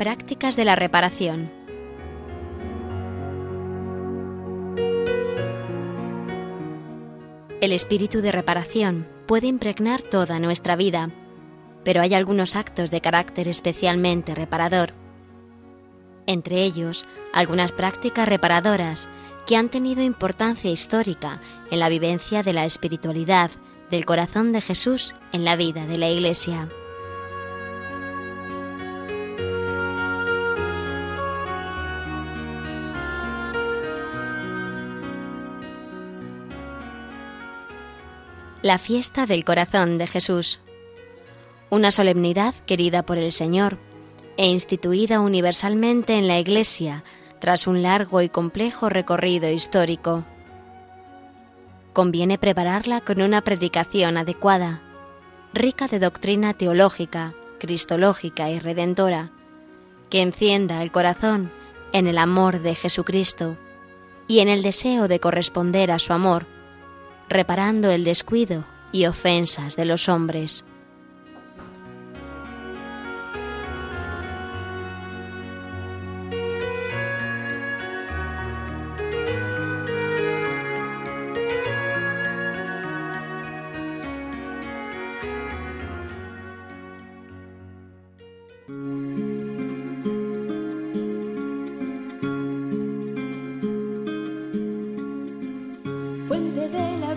Prácticas de la reparación. El espíritu de reparación puede impregnar toda nuestra vida, pero hay algunos actos de carácter especialmente reparador. Entre ellos, algunas prácticas reparadoras que han tenido importancia histórica en la vivencia de la espiritualidad del corazón de Jesús en la vida de la Iglesia. La fiesta del corazón de Jesús. Una solemnidad querida por el Señor e instituida universalmente en la Iglesia tras un largo y complejo recorrido histórico. Conviene prepararla con una predicación adecuada, rica de doctrina teológica, cristológica y redentora, que encienda el corazón en el amor de Jesucristo y en el deseo de corresponder a su amor reparando el descuido y ofensas de los hombres. fuente de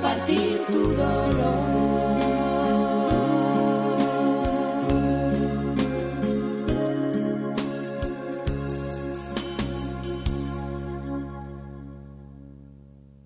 compartir tu dolor.